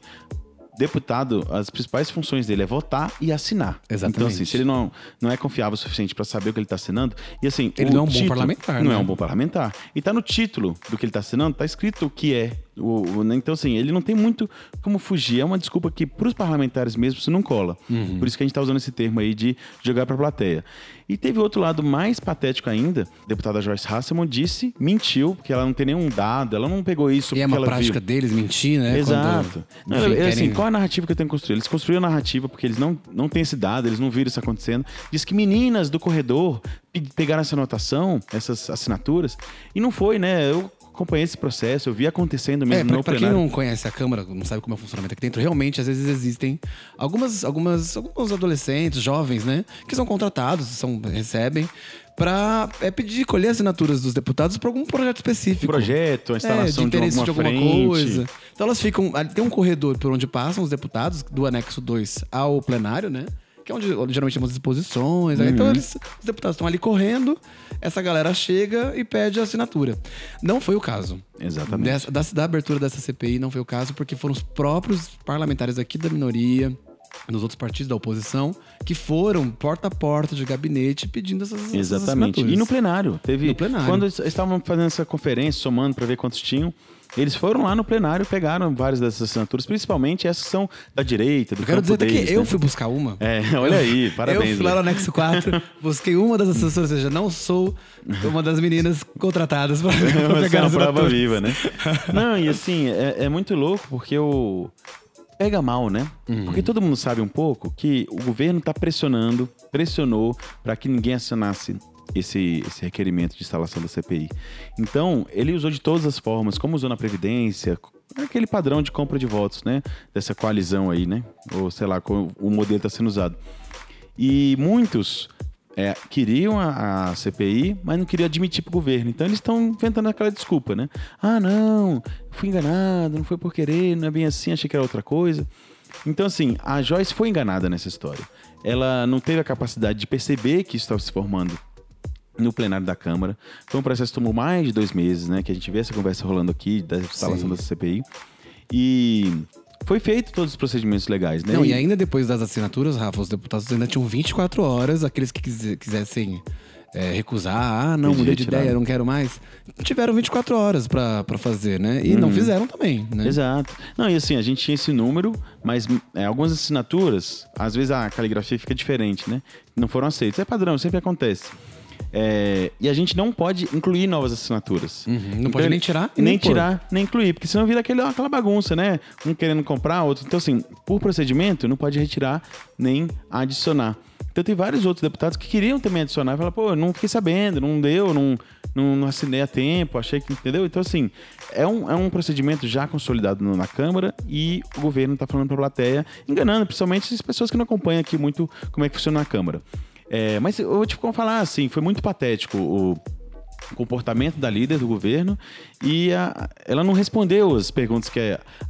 Deputado, as principais funções dele é votar e assinar. Exatamente. Então, assim, se ele não, não é confiável o suficiente pra saber o que ele tá assinando, e assim. Ele não é um bom parlamentar, Não né? é um bom parlamentar. E tá no título do que ele tá assinando, tá escrito o que é. O, o- né? então, assim, ele não tem muito como fugir. É uma desculpa que pros parlamentares mesmo isso não cola. Uhum. Por isso que a gente tá usando esse termo aí de jogar pra plateia. E teve outro lado mais patético ainda. A deputada Joyce Hasselman disse, mentiu, porque ela não tem nenhum dado, ela não pegou isso E é uma prática viu. deles mentir, né? Exato. Quando, enfim, é, assim, querem- qual a narrativa que eu tenho que construir? Eles construíram a narrativa porque eles não, não têm esse dado, eles não viram isso acontecendo. Diz que meninas do corredor pe- pegaram essa anotação, essas assinaturas, e não foi, né? Eu acompanhei esse processo, eu vi acontecendo É, mesmo pra, no pra quem plenário. não conhece a Câmara, não sabe como é o funcionamento aqui dentro, realmente, às vezes existem algumas, algumas, alguns adolescentes, jovens, né? Que são contratados, são, recebem, pra é, pedir, colher assinaturas dos deputados para algum projeto específico. Projeto, a instalação é, de interesse de de alguma, alguma frente. coisa. Então elas ficam. ali Tem um corredor por onde passam os deputados, do anexo 2 ao plenário, né? Que é onde geralmente temos exposições. Uhum. né? Então eles, os deputados estão ali correndo, essa galera chega e pede a assinatura. Não foi o caso. Exatamente. Dessa, da, da abertura dessa CPI não foi o caso, porque foram os próprios parlamentares aqui da minoria, nos outros partidos da oposição, que foram porta a porta de gabinete pedindo essas, essas Exatamente. assinaturas. E no plenário. Teve, No plenário. Quando eles estavam fazendo essa conferência, somando para ver quantos tinham, Eles foram lá no plenário, pegaram várias dessas assinaturas, principalmente essas que são da direita, do Eu quero dizer até deles, que eu né? fui buscar uma. É, olha aí, parabéns. eu fui lá no Léo. anexo 4, busquei uma das assessoras, ou seja, não sou uma das meninas contratadas para é pegar uma as prova assinaturas. viva, né? Não, e assim, é, é muito louco porque o. Pega mal, né? Uhum. Porque todo mundo sabe um pouco que o governo está pressionando, pressionou para que ninguém assinasse esse, esse requerimento de instalação da CPI. Então, ele usou de todas as formas, como usou na Previdência, aquele padrão de compra de votos, né? Dessa coalizão aí, né? Ou sei lá, o modelo está sendo usado. E muitos é, queriam a, a CPI, mas não queriam admitir para o governo. Então eles estão inventando aquela desculpa, né? Ah, não, fui enganado, não foi por querer, não é bem assim, achei que era outra coisa. Então, assim, a Joyce foi enganada nessa história. Ela não teve a capacidade de perceber que isso estava se formando no plenário da Câmara. Foi um processo que tomou mais de dois meses, né? Que a gente vê essa conversa rolando aqui, da instalação Sim. da CPI. E foi feito todos os procedimentos legais, né? Não, e ainda depois das assinaturas, Rafa, os deputados ainda tinham 24 horas, aqueles que quise- quisessem é, recusar, ah, não, mudei de ideia, não quero mais, tiveram 24 horas pra fazer, né? E não fizeram também, né? Exato. Não, e assim, a gente tinha esse número, mas é, algumas assinaturas, às vezes a caligrafia fica diferente, né? Não foram aceitas. É padrão, sempre acontece. É, e a gente não pode incluir novas assinaturas. Uhum, não pode nem tirar nem nem tirar, nem incluir, porque senão vira aquele, aquela bagunça, né? Um querendo comprar, outro. Então, assim, por procedimento, não pode retirar nem adicionar. Então, tem vários outros deputados que queriam também adicionar e falaram, pô, não fiquei sabendo, não deu, não, não, não assinei a tempo, achei que. Entendeu? Então, assim, é um, é um procedimento já consolidado na Câmara e o governo está falando para a plateia, enganando, principalmente as pessoas que não acompanham aqui muito como é que funciona na Câmara. É, mas eu vou te falar assim, foi muito patético o comportamento da líder do governo e a- ela não respondeu as perguntas que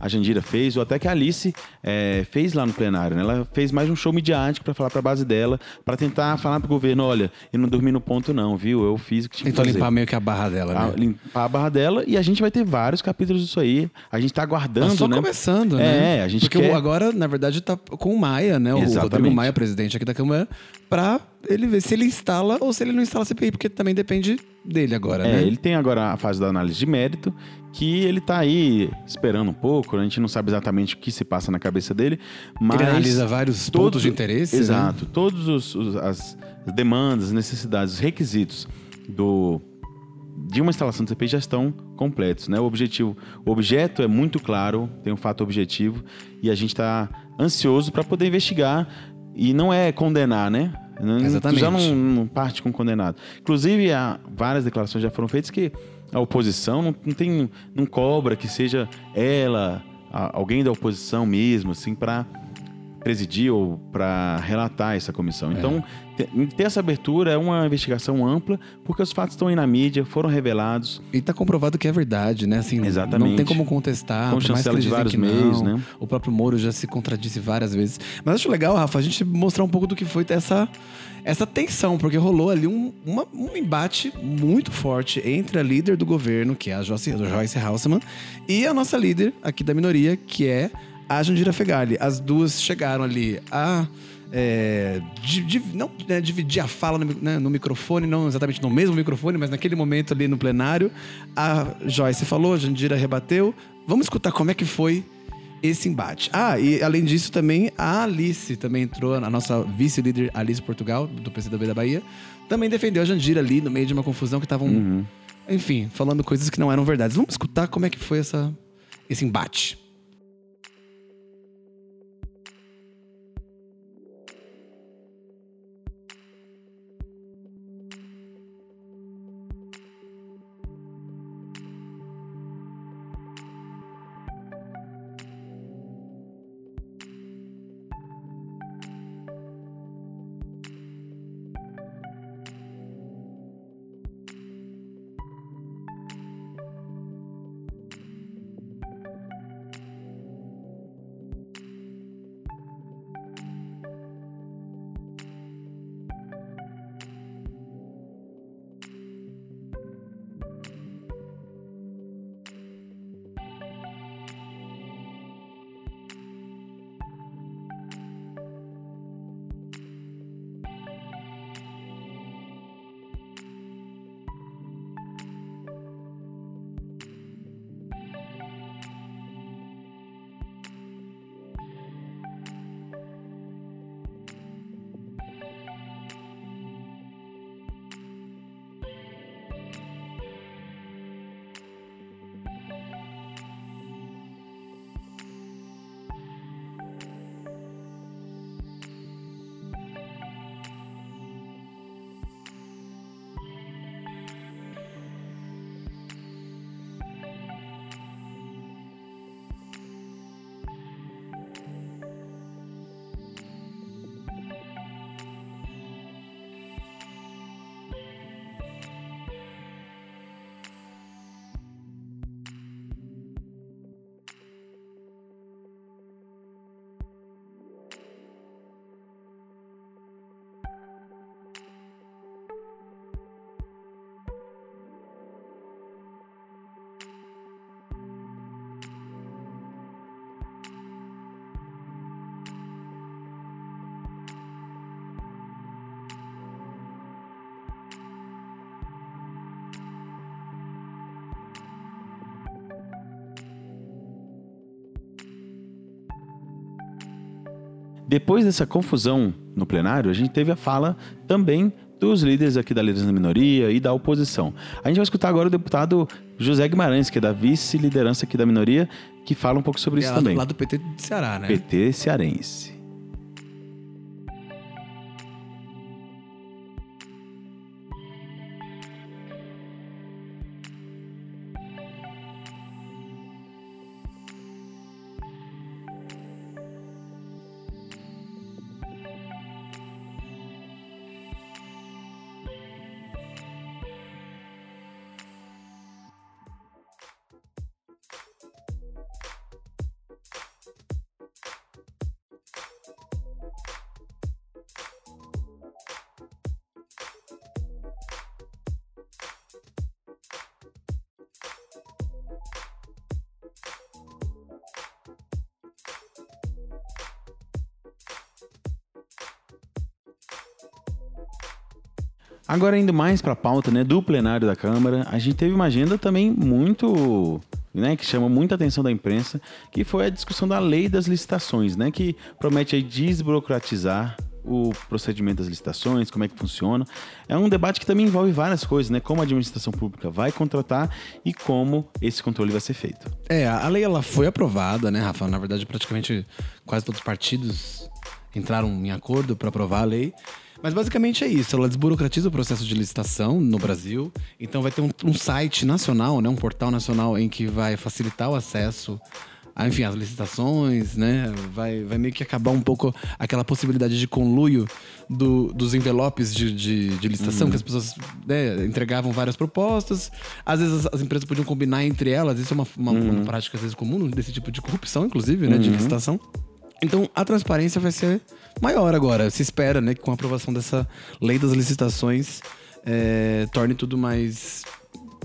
a, Jandira fez ou até que a Alice é, fez lá no plenário. né? Ela fez mais um show midiático para falar para a base dela, para tentar falar para o governo, olha, eu não dormi no ponto não, viu? Eu fiz o que tinha que Tentou limpar meio que a barra dela, A- né? limpar a barra dela e a gente vai ter vários capítulos disso aí. A gente tá aguardando, Tá só né? começando, né? É, a gente Porque quer... o- agora, na verdade, tá com o Maia, né? O Exatamente. Rodrigo Maia, presidente aqui da Câmara, pra ele ver se ele instala ou se ele não instala a CPI, porque também depende dele agora, É, né? ele tem agora a fase da análise de mérito, que ele tá aí esperando um pouco, a gente não sabe exatamente o que se passa na cabeça dele, mas... Ele analisa vários pontos de interesse, né? Exato. Todos os, os- as demandas, necessidades, os requisitos do de uma instalação de CPI já estão completos, né? O objetivo, o objeto é muito claro, tem um fato objetivo e a gente está ansioso para poder investigar e não é condenar, né? Não- Exatamente. Já não, não parte com condenado. Inclusive, há várias declarações já foram feitas que a oposição não, não tem, não cobra que seja ela, a- alguém da oposição mesmo, assim, para presidir ou para relatar essa comissão. Então, te- ter essa abertura é uma investigação ampla, porque os fatos estão aí na mídia, foram revelados. E tá comprovado que é verdade, né? Assim, Exatamente. Não tem como contestar. Com por mais que chancela de vários meios, não. né? O próprio Moro já se contradisse várias vezes. Mas acho legal, Rafa, a gente mostrar um pouco do que foi essa, essa tensão, porque rolou ali um, uma- um embate muito forte entre a líder do governo, que é a Joyce, Joyce Halseman, e a nossa líder aqui da minoria, que é a Jandira Fegali. As duas chegaram ali a. é, di- di- não né, dividir a fala no, né, no microfone, não exatamente no mesmo microfone, mas naquele momento ali no plenário. A Joyce falou, a Jandira rebateu. Vamos escutar como é que foi esse embate. Ah, e além disso também a Alice também entrou, a nossa vice-líder Alice Portugal, do PCdoB da Bahia, também defendeu a Jandira ali no meio de uma confusão que estavam, enfim, falando coisas que não eram verdades. Vamos escutar como é que foi essa, esse embate. Depois dessa confusão no plenário, a gente teve a fala também dos líderes aqui da liderança da minoria e da oposição. A gente vai escutar agora o deputado José Guimarães, que é da vice-liderança aqui da minoria, que fala um pouco sobre É isso lá, também. do, lá do PT de Ceará, né? PT cearense. Agora, indo mais para a pauta né, do plenário da Câmara, a gente teve uma agenda também muito. Né, que chama muita atenção da imprensa, que foi a discussão da lei das licitações, né, que promete aí desburocratizar o procedimento das licitações, como é que funciona. É um debate que também envolve várias coisas, né? Como a administração pública vai contratar e como esse controle vai ser feito. É, a lei ela foi aprovada, né, Rafa? Na verdade, praticamente quase todos os partidos entraram em acordo para aprovar a lei. Mas basicamente é isso, ela desburocratiza o processo de licitação no Brasil. Então vai ter um, um site nacional, né, um portal nacional em que vai facilitar o acesso a, enfim, as licitações, né? Vai, vai meio que acabar um pouco aquela possibilidade de conluio do- dos envelopes de, de, de licitação, que as pessoas né, entregavam várias propostas. Às vezes as, as empresas podiam combinar entre elas, isso é uma, uma, uma prática às vezes comum desse tipo de corrupção, inclusive, né? De licitação. Então a transparência vai ser maior agora. Se espera, né, que com a aprovação dessa lei das licitações é, torne tudo mais,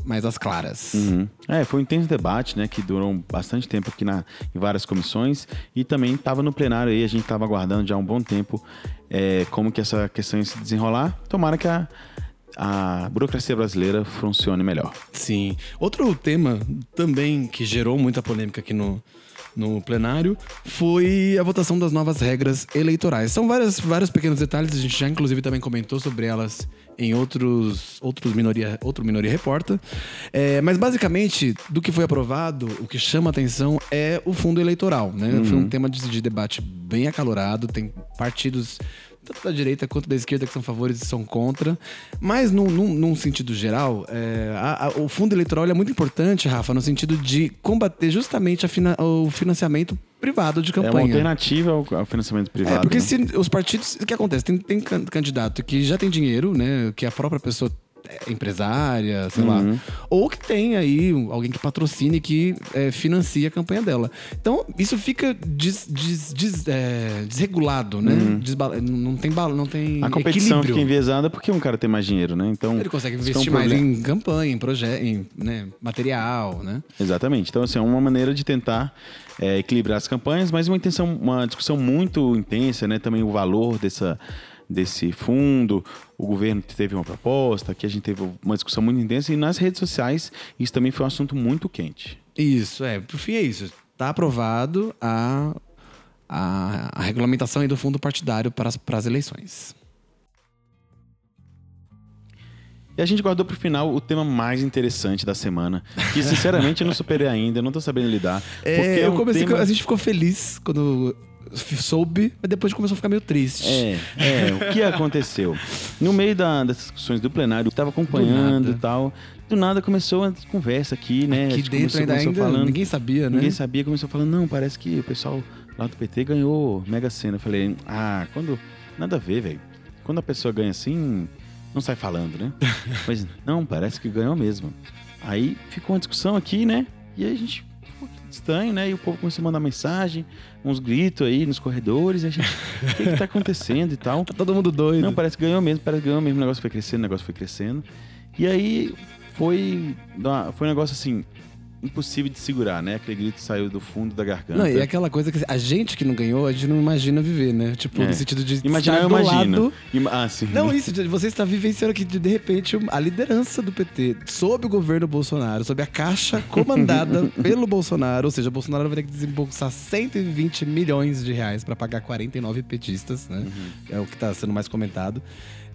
mais às claras. Uhum. É, foi um intenso debate, né, que durou bastante tempo aqui na, em várias comissões e também estava no plenário aí, a gente estava aguardando já há um bom tempo é, como que essa questão ia se desenrolar. Tomara que a, a burocracia brasileira funcione melhor. Sim. Outro tema também que gerou muita polêmica aqui no, no plenário foi a votação das novas regras eleitorais. São várias, vários pequenos detalhes, a gente já inclusive também comentou sobre elas em outros, outros minoria, outro Minoria Reporta. É, mas basicamente, do que foi aprovado, o que chama atenção é o fundo eleitoral. Né? Foi um tema de, de debate bem acalorado, tem partidos tanto da direita quanto da esquerda que são favores e são contra. Mas, num, num- num sentido geral, é, a- a- o fundo eleitoral ele é muito importante, Rafa, no sentido de combater justamente fina- o financiamento privado de É uma campanha. alternativa ao, financiamento privado. É, porque né? se os partidos. O que acontece? Tem, tem can- candidato que já tem dinheiro, né? Que a própria pessoa é empresária, sei lá. Ou que tem aí alguém que patrocine que é, financia a campanha dela. Então, isso fica des- des- des- é, desregulado, né? Desba- não tem, bala- não tem A competição equilíbrio. fica enviesada porque um cara tem mais dinheiro, né? Então, Ele consegue é investir mais em campanha, em projeto, em né, material, né? Exatamente. Então, assim, é uma maneira de tentar é, equilibrar as campanhas, mas uma intenção, uma discussão muito intensa, né? Também o valor dessa, desse fundo. O governo teve uma proposta, aqui a gente teve uma discussão muito intensa, e nas redes sociais isso também foi um assunto muito quente. Isso, é. Por fim, é isso. Tá aprovado a, a, a regulamentação do fundo partidário para as, para as eleições. E a gente guardou pro final o tema mais interessante da semana, que sinceramente eu não superei ainda, eu não tô sabendo lidar. É, porque é eu comecei, tema... a gente ficou feliz quando soube, mas depois começou a ficar meio triste. É, é, o que aconteceu? No meio da- das discussões do plenário, eu tava acompanhando Do e tal. Do nada começou a conversa aqui, né? Aqui gente dentro começou- ainda, começou ainda falando, ninguém sabia, né? Ninguém sabia, começou falando, não, parece que o pessoal lá do PT ganhou Mega Sena. Eu falei, ah, quando. Nada a ver, velho. Quando a pessoa ganha assim, não sai falando, né? Mas não, parece que ganhou mesmo. Aí ficou uma discussão aqui, né? E aí a gente. Estranho, né? E o povo começou a mandar mensagem, uns gritos aí nos corredores, e a gente. O que, que tá acontecendo e tal? Tá todo mundo doido. Não, parece que ganhou mesmo, parece que ganhou mesmo. O negócio foi crescendo, o negócio foi crescendo. E aí foi, foi um negócio assim. Impossível de segurar, né? Aquele grito saiu do fundo da garganta. Não, e é aquela coisa que a gente que não ganhou, a gente não imagina viver, né? Tipo, É. no sentido de Imaginar, estar eu do imagino. lado Ima- ah, sim. Não, isso, você está vivenciando aqui, de, de repente, a liderança do PT sob o governo Bolsonaro, sob a caixa comandada pelo Bolsonaro, ou seja, o Bolsonaro vai ter que desembolsar 120 milhões de reais para pagar 49 petistas, né? É o que está sendo mais comentado.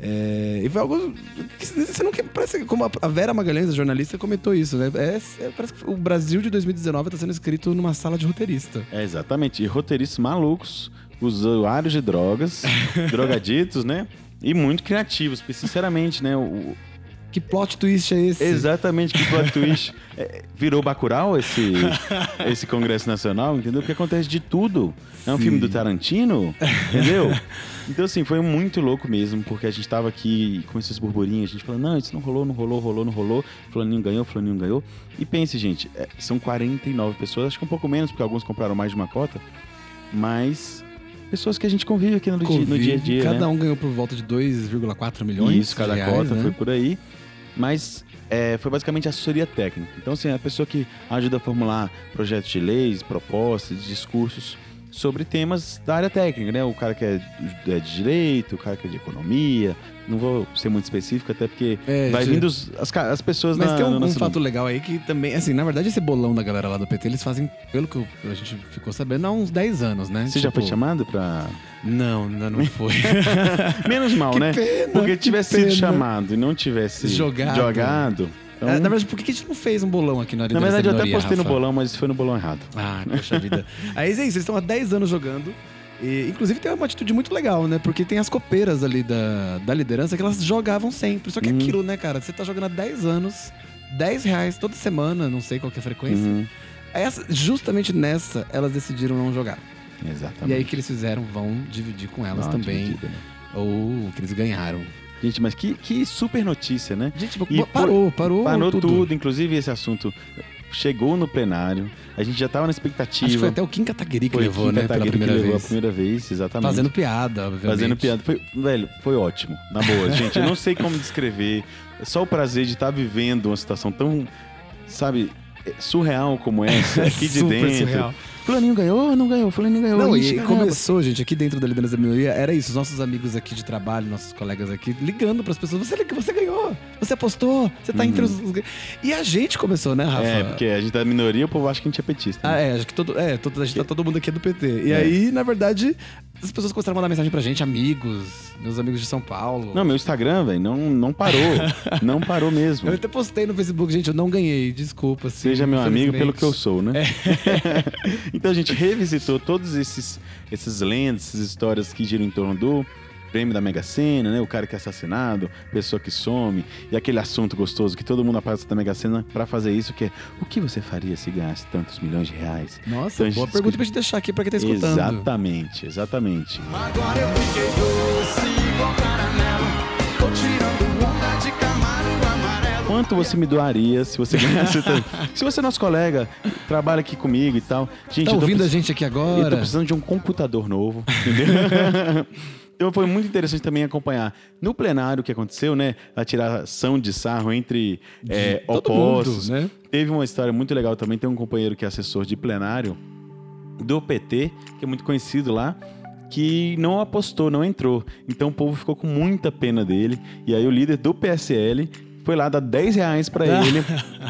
É, e foi algo você não quer. Parece que como a- a Vera Magalhães, a jornalista, comentou isso, né? É, é- parece que o Brasil de 2019 está sendo escrito numa sala de roteirista. É, exatamente. E roteiristas malucos, usuários de drogas, drogaditos, né? E muito criativos, porque sinceramente, né? O, Que plot twist é esse? exatamente que plot twist. É, virou Bacurau esse, esse Congresso Nacional, entendeu? Porque acontece de tudo. É um Sim. filme do Tarantino, entendeu? Então, assim, foi muito louco mesmo, porque a gente tava aqui e começou esse burburinho, a gente falou, não, isso não rolou, não rolou, rolou, não rolou, fulaninho ganhou, fulaninho ganhou. E pense, gente, é, são 49 pessoas, acho que um pouco menos, porque alguns compraram mais de uma cota, mas pessoas que a gente convive aqui no, dia, no dia a dia, Cada né? um ganhou por volta de 2,4 milhões. Isso, cada de reais, cota né? foi por aí. Mas é, foi basicamente assessoria técnica. Então, assim, a pessoa que ajuda a formular projetos de leis, propostas, discursos sobre temas da área técnica, né? O cara que é é de direito, o cara que é de economia. Não vou ser muito específico, até porque É, vai gente- vindo os- as, as pessoas Mas na, tem um, um fato legal aí que também, assim, na verdade esse bolão da galera lá do PT, eles fazem, pelo que a gente ficou sabendo, há uns 10 anos, né? Você já Tipo, foi chamado pra. Não, ainda não foi. Menos mal, Que né? pena, Porque que tivesse sido chamado e não tivesse Jogado. jogado, então- É, na verdade, por que a gente não fez um bolão aqui na na liderança verdade, eu até postei no Rafa? bolão, mas foi no bolão errado. Ah, poxa vida. Aí é isso, eles estão há 10 anos jogando. E, inclusive tem uma atitude muito legal, né? Porque tem as copeiras ali da, da liderança que elas jogavam sempre. Só que Uhum. aquilo, né, cara? Você tá jogando há 10 anos, 10 reais toda semana, não sei qual que é a frequência. Uhum. Essa, justamente nessa, elas decidiram não jogar. Exatamente. E aí que eles fizeram vão dividir com elas Não, também. né? Ou que eles ganharam. Gente, mas que, que super notícia, né? Gente, E parou, parou, Parou tudo. tudo. inclusive esse assunto chegou no plenário. A gente já tava na expectativa. Acho que foi até o Kim Kataguiri que Foi levou, Kim né? Pela Kataguiri que primeira levou vez. a primeira vez, exatamente. Fazendo piada, obviamente. Fazendo piada. Foi, velho, foi ótimo. Na boa, gente. Eu não sei como descrever. É só o prazer de estar vivendo uma situação tão, sabe, surreal como essa, aqui de dentro. surreal. Fulaninho ganhou, não ganhou, fulaninho ganhou. Não, Ixi, e caramba. começou, gente, aqui dentro da liderança da minoria, era isso. Os nossos amigos aqui de trabalho, nossos colegas aqui, ligando pras pessoas. Você, você ganhou, você apostou, você tá entre os... os- E a gente começou, né, Rafa? Uhum. É, porque a gente tá na minoria, o povo acha que a gente é petista. Ah, né? é, acho que todo, é, todo, a gente tá todo mundo aqui é do PT. E É. aí, na verdade, as pessoas começaram a mandar mensagem pra gente, amigos, meus amigos de São Paulo. Não, meu Instagram, velho, não, não parou. não parou mesmo. Eu até postei no Facebook, gente, eu não ganhei, desculpa. assim, Seja meu amigo pelo que eu sou, né? É. então a gente revisitou todos esses, esses lendas, essas histórias que giram em torno do prêmio da Mega Sena, né? O cara que é assassinado, pessoa que some, e aquele assunto gostoso que todo mundo aparece da Mega Sena pra fazer isso, que é o que você faria se ganhasse tantos milhões de reais? Nossa, Então boa discute- pergunta pra gente deixar aqui pra quem tá escutando. Exatamente, exatamente. Agora eu fiquei doce igual caramelo. Tô tirando onda de Camaro amarelo. Quanto você me doaria se você ganhasse tanto? Se você é nosso colega, trabalha aqui comigo e tal. Gente, Tá eu tô ouvindo a gente aqui Eu tô agora? precisando de um computador novo, entendeu? então foi muito interessante também acompanhar no plenário o que aconteceu, né? A tiração de sarro entre é, todo opostos. mundo, né? Teve uma história muito legal também. Tem um companheiro que é assessor de plenário do PT, que é muito conhecido lá, que não apostou, não entrou. Então o povo ficou com muita pena dele. E aí o líder do PSL foi lá dar 10 reais pra ele.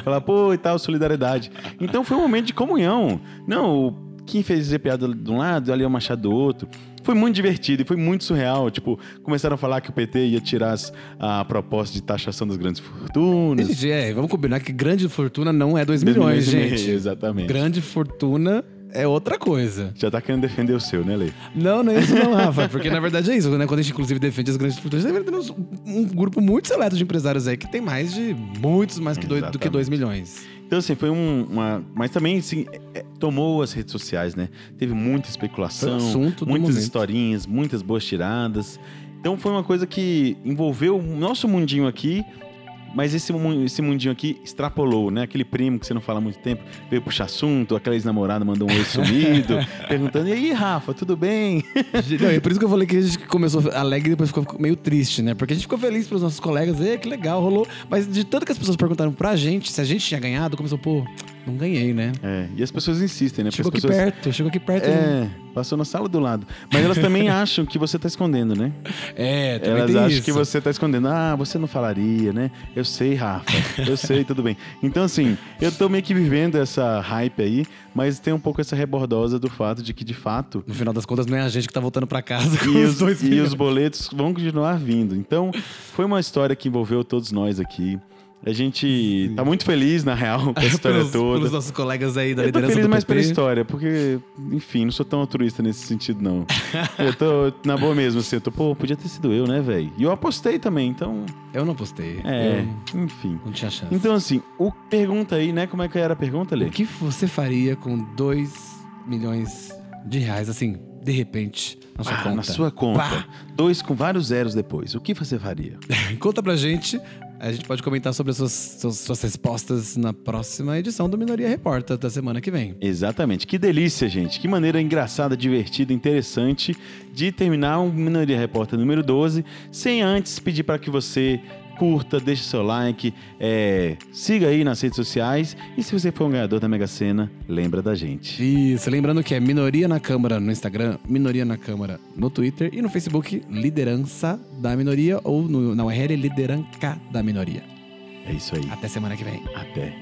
falar, pô, e tal, solidariedade. Então foi um momento de comunhão. Não, o Kim fez dizer piada de um lado, ali é o Machado do outro. Foi muito divertido e foi muito surreal. Tipo, começaram a falar que o PT ia tirar as- a proposta de taxação das grandes fortunas. Gente, é, vamos combinar que grande fortuna não é 2 Dois milhões, milhões gente. meio, exatamente. Grande fortuna é outra coisa. Já tá querendo defender o seu, né, Lei? Não, não é isso não, Rafa. Porque na verdade é isso, né? Quando a gente inclusive defende as grandes fortunas, na verdade temos um grupo muito seleto de empresários aí que tem mais de, muitos mais que dois, do que 2 milhões. Então, assim, foi um, uma. Mas também, assim, é, tomou as redes sociais, né? Teve muita especulação, muitas momento. historinhas, muitas boas tiradas. Então, foi uma coisa que envolveu o nosso mundinho aqui, mas esse, esse mundinho aqui extrapolou, né? Aquele primo que você não fala há muito tempo veio puxar assunto, aquela ex-namorada mandou um oi sumido, perguntando: e aí, Rafa, tudo bem? Não, é por isso que eu falei que a gente começou alegre e depois ficou meio triste, né? Porque a gente ficou feliz pelos nossos colegas, e que legal, rolou. Mas de tanto que as pessoas perguntaram pra gente se a gente tinha ganhado, começou, pô, Não ganhei, né? É, e as pessoas insistem, né? Chegou aqui pessoas... perto, chegou aqui perto. É, passou na sala do lado. Mas elas também acham que você tá escondendo, né? É, também Elas acham isso. que você tá escondendo. Ah, você não falaria, né? Eu sei, Rafa. Eu sei, tudo bem. Então, assim, eu tô meio que vivendo essa hype aí, mas tem um pouco essa rebordosa do fato de que, de fato, No final das contas, não é a gente que tá voltando pra casa com e os os, dois e milhões. os boletos vão continuar vindo. Então, foi uma história que envolveu todos nós aqui. A gente tá muito feliz, na real, com a história pelos, toda. pelos nossos colegas aí da Eu tô liderança feliz do mais pela história, porque, enfim, não sou tão altruísta nesse sentido, não. eu tô, na boa mesmo, assim, eu tô, pô, podia ter sido eu, né, velho? E eu apostei também, então, Eu não postei. é, Eu enfim. não tinha chance. Então, assim, o pergunta aí, né, como é que era a pergunta, Lê? O que você faria com 2 milhões de reais, assim, de repente, na sua Ah, conta? na sua conta. Pá! Dois com vários zeros depois. O que você faria? Conta pra gente. A gente pode comentar sobre as suas, suas, suas respostas na próxima edição do Minoria Repórter da semana que vem. Exatamente. Que delícia, gente. Que maneira engraçada, divertida, interessante de terminar um Minoria Repórter número 12, sem antes pedir para que você curta, deixe seu like, é, siga aí nas redes sociais e se você for um ganhador da Mega Sena, lembra da gente. Isso, lembrando que é Minoria na Câmara no Instagram, Minoria na Câmara no Twitter e no Facebook, Liderança da Minoria ou no, na URL Lideranca da Minoria. É isso aí. Até semana que vem. Até.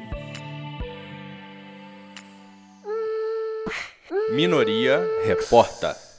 Minoria Reporta.